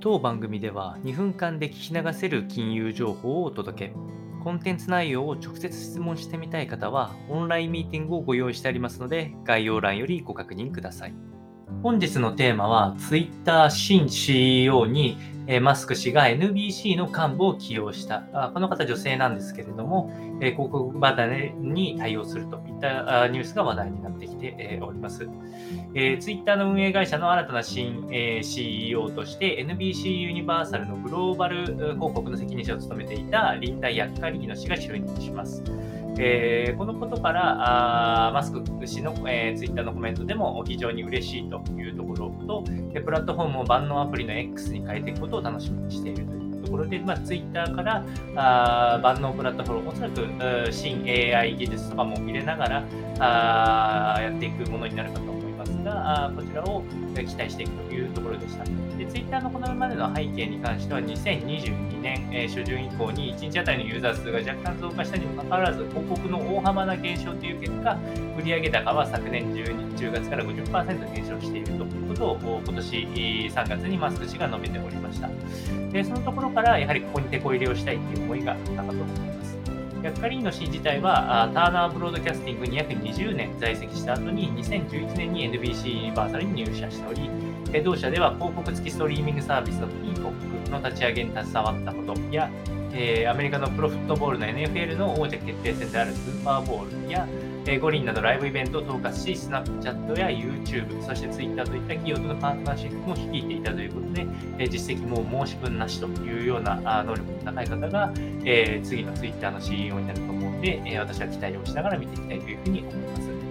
当番組では2分間で聞き流せる金融情報をお届け。コンテンツ内容を直接質問してみたい方は、オンラインミーティングをご用意してありますので、概要欄よりご確認ください。本日のテーマは、Twitter 新 CEO にえマスク氏が NBC の幹部を起用した。あこの方女性なんですけれども、え広告離れに対応するといったニュースが話題になってきて、えおります。えー、Twitter の運営会社の新たな新、え CEO として NBC ユニバーサルのグローバル広告の責任者を務めていたリンダ・ヤッカリーノ氏が就任します。えー、このことからあマスク氏の、えー、ツイッターのコメントでも非常に嬉しいというところと、プラットフォームを万能アプリの X に変えていくことを楽しみにしているというところで、まあ、ツイッターからあ万能プラットフォーム、おそらく新 AI 技術とかも入れながらあやっていくものになるかと思います。ますが、こちらを期待していくというところでした。で Twitter のこのまでの背景に関しては、2022年、え初旬以降に1日あたりのユーザー数が若干増加したにもかかわらず、広告の大幅な減少という結果、売上高は昨年 10, 10月から50%減少しているということを、今年3月にマスク氏が述べておりました。でそのところから、やはりここに手こ入れをしたいという思いがあったかと思います。ヤッカリーノ氏自体はターナーブロードキャスティングに約20年在籍した後に2011年に NBC ユニバーサルに入社しており、同社では広告付きストリーミングサービスのピーコックの立ち上げに携わったことや、えー、アメリカのプロフットボールの NFL の王者決定戦であるスーパーボールや、えー、五輪などライブイベントを統括し、スナップチャットや YouTube、そして Twitter といった企業とのパートナーシップも率いていたということで、えー、実績も申し分なしというようなあ能力の高い方が、えー、次の Twitter の CEO になると思うので、えー、私は期待をしながら見ていきたいというふうに思います。